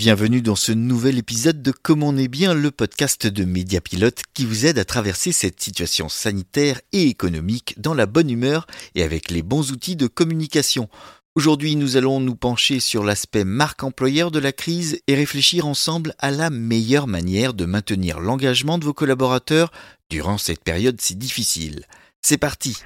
Bienvenue dans ce nouvel épisode de Comment on est bien, le podcast de Mediapilote qui vous aide à traverser cette situation sanitaire et économique dans la bonne humeur et avec les bons outils de communication. Aujourd'hui, nous allons nous pencher sur l'aspect marque employeur de la crise et réfléchir ensemble à la meilleure manière de maintenir l'engagement de vos collaborateurs durant cette période si difficile. C'est parti!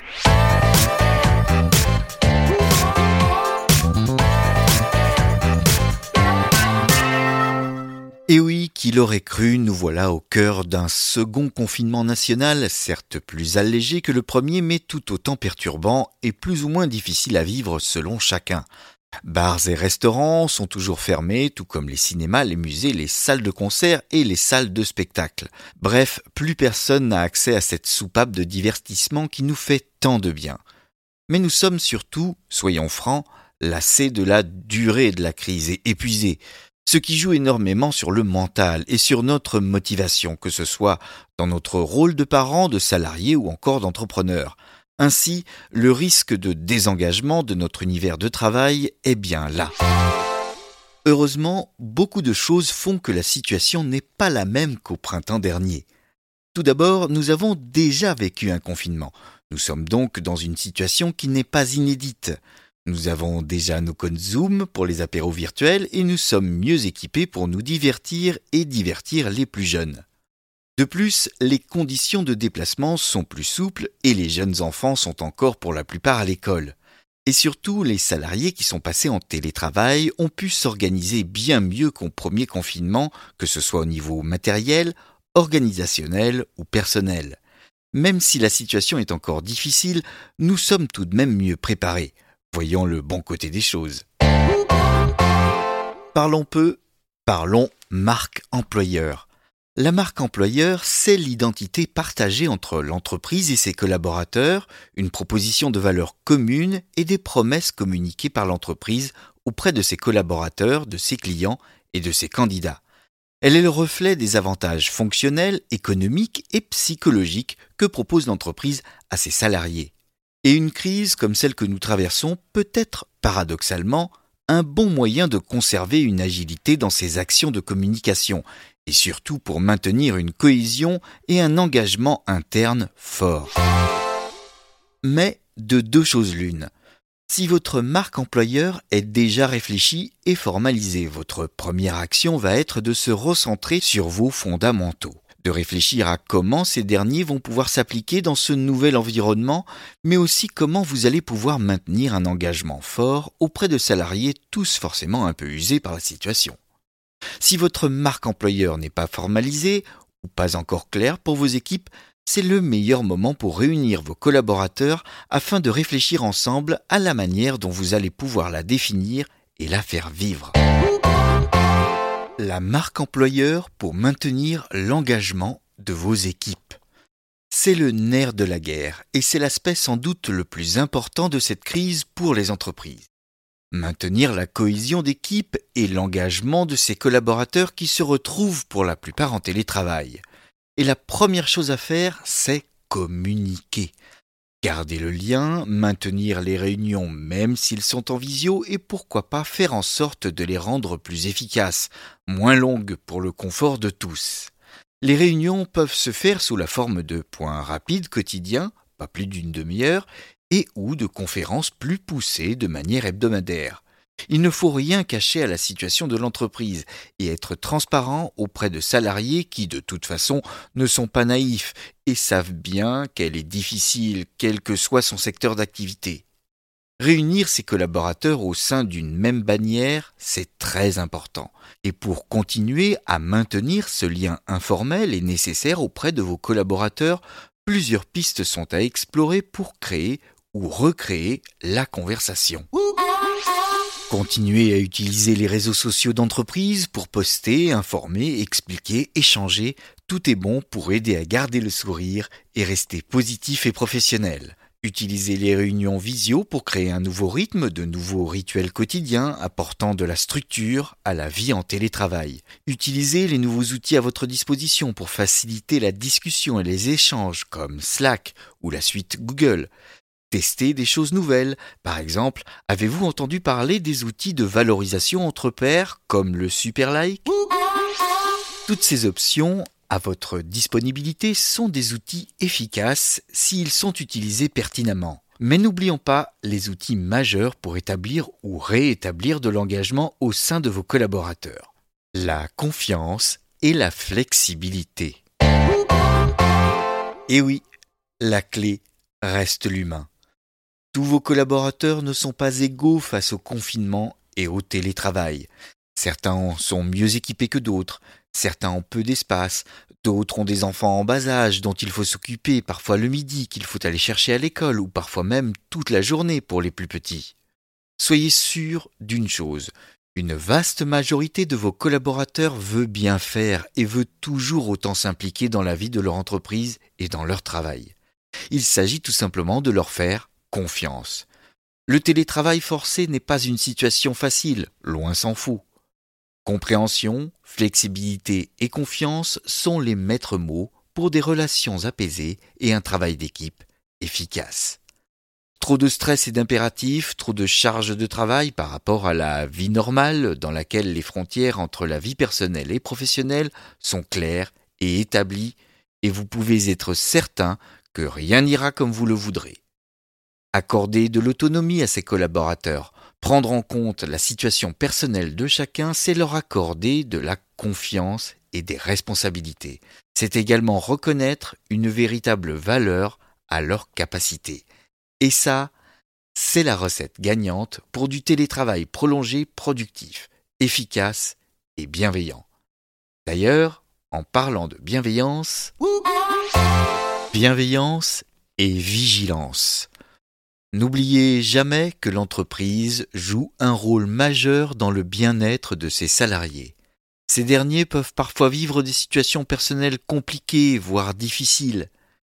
Et oui, qui l'aurait cru, nous voilà au cœur d'un second confinement national, certes plus allégé que le premier, mais tout autant perturbant et plus ou moins difficile à vivre selon chacun. Bars et restaurants sont toujours fermés, tout comme les cinémas, les musées, les salles de concert et les salles de spectacle. Bref, plus personne n'a accès à cette soupape de divertissement qui nous fait tant de bien. Mais nous sommes surtout, soyons francs, lassés de la durée de la crise et épuisés ce qui joue énormément sur le mental et sur notre motivation, que ce soit dans notre rôle de parent, de salarié ou encore d'entrepreneur. Ainsi, le risque de désengagement de notre univers de travail est bien là. Heureusement, beaucoup de choses font que la situation n'est pas la même qu'au printemps dernier. Tout d'abord, nous avons déjà vécu un confinement. Nous sommes donc dans une situation qui n'est pas inédite. Nous avons déjà nos codes Zoom pour les apéros virtuels et nous sommes mieux équipés pour nous divertir et divertir les plus jeunes. De plus, les conditions de déplacement sont plus souples et les jeunes enfants sont encore pour la plupart à l'école. Et surtout, les salariés qui sont passés en télétravail ont pu s'organiser bien mieux qu'au premier confinement, que ce soit au niveau matériel, organisationnel ou personnel. Même si la situation est encore difficile, nous sommes tout de même mieux préparés. Voyons le bon côté des choses. Parlons peu, parlons marque employeur. La marque employeur, c'est l'identité partagée entre l'entreprise et ses collaborateurs, une proposition de valeur commune et des promesses communiquées par l'entreprise auprès de ses collaborateurs, de ses clients et de ses candidats. Elle est le reflet des avantages fonctionnels, économiques et psychologiques que propose l'entreprise à ses salariés. Et une crise comme celle que nous traversons peut être, paradoxalement, un bon moyen de conserver une agilité dans ses actions de communication, et surtout pour maintenir une cohésion et un engagement interne fort. Mais de deux choses l'une. Si votre marque employeur est déjà réfléchie et formalisée, votre première action va être de se recentrer sur vos fondamentaux de réfléchir à comment ces derniers vont pouvoir s'appliquer dans ce nouvel environnement, mais aussi comment vous allez pouvoir maintenir un engagement fort auprès de salariés tous forcément un peu usés par la situation. Si votre marque employeur n'est pas formalisée ou pas encore claire pour vos équipes, c'est le meilleur moment pour réunir vos collaborateurs afin de réfléchir ensemble à la manière dont vous allez pouvoir la définir et la faire vivre. La marque employeur pour maintenir l'engagement de vos équipes. C'est le nerf de la guerre et c'est l'aspect sans doute le plus important de cette crise pour les entreprises. Maintenir la cohésion d'équipe et l'engagement de ses collaborateurs qui se retrouvent pour la plupart en télétravail. Et la première chose à faire, c'est communiquer. Garder le lien, maintenir les réunions même s'ils sont en visio et pourquoi pas faire en sorte de les rendre plus efficaces, moins longues pour le confort de tous. Les réunions peuvent se faire sous la forme de points rapides quotidiens, pas plus d'une demi-heure, et ou de conférences plus poussées de manière hebdomadaire. Il ne faut rien cacher à la situation de l'entreprise et être transparent auprès de salariés qui, de toute façon, ne sont pas naïfs et savent bien qu'elle est difficile, quel que soit son secteur d'activité. Réunir ses collaborateurs au sein d'une même bannière, c'est très important. Et pour continuer à maintenir ce lien informel et nécessaire auprès de vos collaborateurs, plusieurs pistes sont à explorer pour créer ou recréer la conversation. Continuez à utiliser les réseaux sociaux d'entreprise pour poster, informer, expliquer, échanger. Tout est bon pour aider à garder le sourire et rester positif et professionnel. Utilisez les réunions visio pour créer un nouveau rythme, de nouveaux rituels quotidiens apportant de la structure à la vie en télétravail. Utilisez les nouveaux outils à votre disposition pour faciliter la discussion et les échanges comme Slack ou la suite Google. Testez des choses nouvelles. Par exemple, avez-vous entendu parler des outils de valorisation entre pairs comme le Super Like Toutes ces options à votre disponibilité sont des outils efficaces s'ils sont utilisés pertinemment. Mais n'oublions pas les outils majeurs pour établir ou réétablir de l'engagement au sein de vos collaborateurs. La confiance et la flexibilité. Et oui, la clé reste l'humain. Tous vos collaborateurs ne sont pas égaux face au confinement et au télétravail. Certains sont mieux équipés que d'autres, certains ont peu d'espace, d'autres ont des enfants en bas âge dont il faut s'occuper parfois le midi qu'il faut aller chercher à l'école ou parfois même toute la journée pour les plus petits. Soyez sûr d'une chose, une vaste majorité de vos collaborateurs veut bien faire et veut toujours autant s'impliquer dans la vie de leur entreprise et dans leur travail. Il s'agit tout simplement de leur faire confiance. Le télétravail forcé n'est pas une situation facile, loin s'en faut. Compréhension, flexibilité et confiance sont les maîtres mots pour des relations apaisées et un travail d'équipe efficace. Trop de stress et d'impératifs, trop de charges de travail par rapport à la vie normale dans laquelle les frontières entre la vie personnelle et professionnelle sont claires et établies et vous pouvez être certain que rien n'ira comme vous le voudrez. Accorder de l'autonomie à ses collaborateurs, prendre en compte la situation personnelle de chacun, c'est leur accorder de la confiance et des responsabilités. C'est également reconnaître une véritable valeur à leur capacité. Et ça, c'est la recette gagnante pour du télétravail prolongé productif, efficace et bienveillant. D'ailleurs, en parlant de bienveillance, bienveillance et vigilance. N'oubliez jamais que l'entreprise joue un rôle majeur dans le bien-être de ses salariés. Ces derniers peuvent parfois vivre des situations personnelles compliquées, voire difficiles.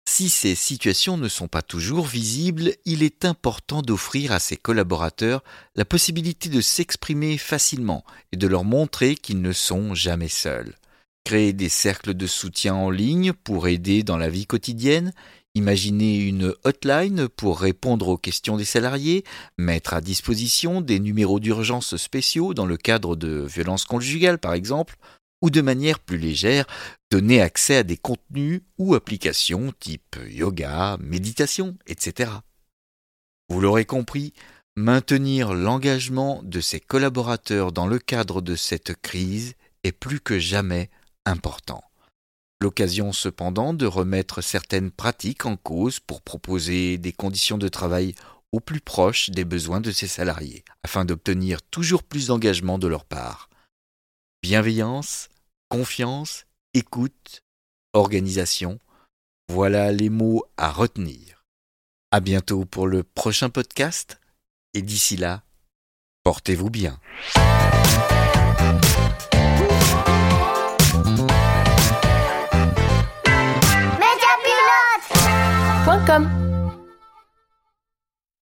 Si ces situations ne sont pas toujours visibles, il est important d'offrir à ses collaborateurs la possibilité de s'exprimer facilement et de leur montrer qu'ils ne sont jamais seuls. Créer des cercles de soutien en ligne pour aider dans la vie quotidienne, Imaginez une hotline pour répondre aux questions des salariés, mettre à disposition des numéros d'urgence spéciaux dans le cadre de violences conjugales par exemple, ou de manière plus légère, donner accès à des contenus ou applications type yoga, méditation, etc. Vous l'aurez compris, maintenir l'engagement de ses collaborateurs dans le cadre de cette crise est plus que jamais important. L'occasion cependant de remettre certaines pratiques en cause pour proposer des conditions de travail au plus proche des besoins de ses salariés, afin d'obtenir toujours plus d'engagement de leur part. Bienveillance, confiance, écoute, organisation, voilà les mots à retenir. À bientôt pour le prochain podcast, et d'ici là, portez-vous bien.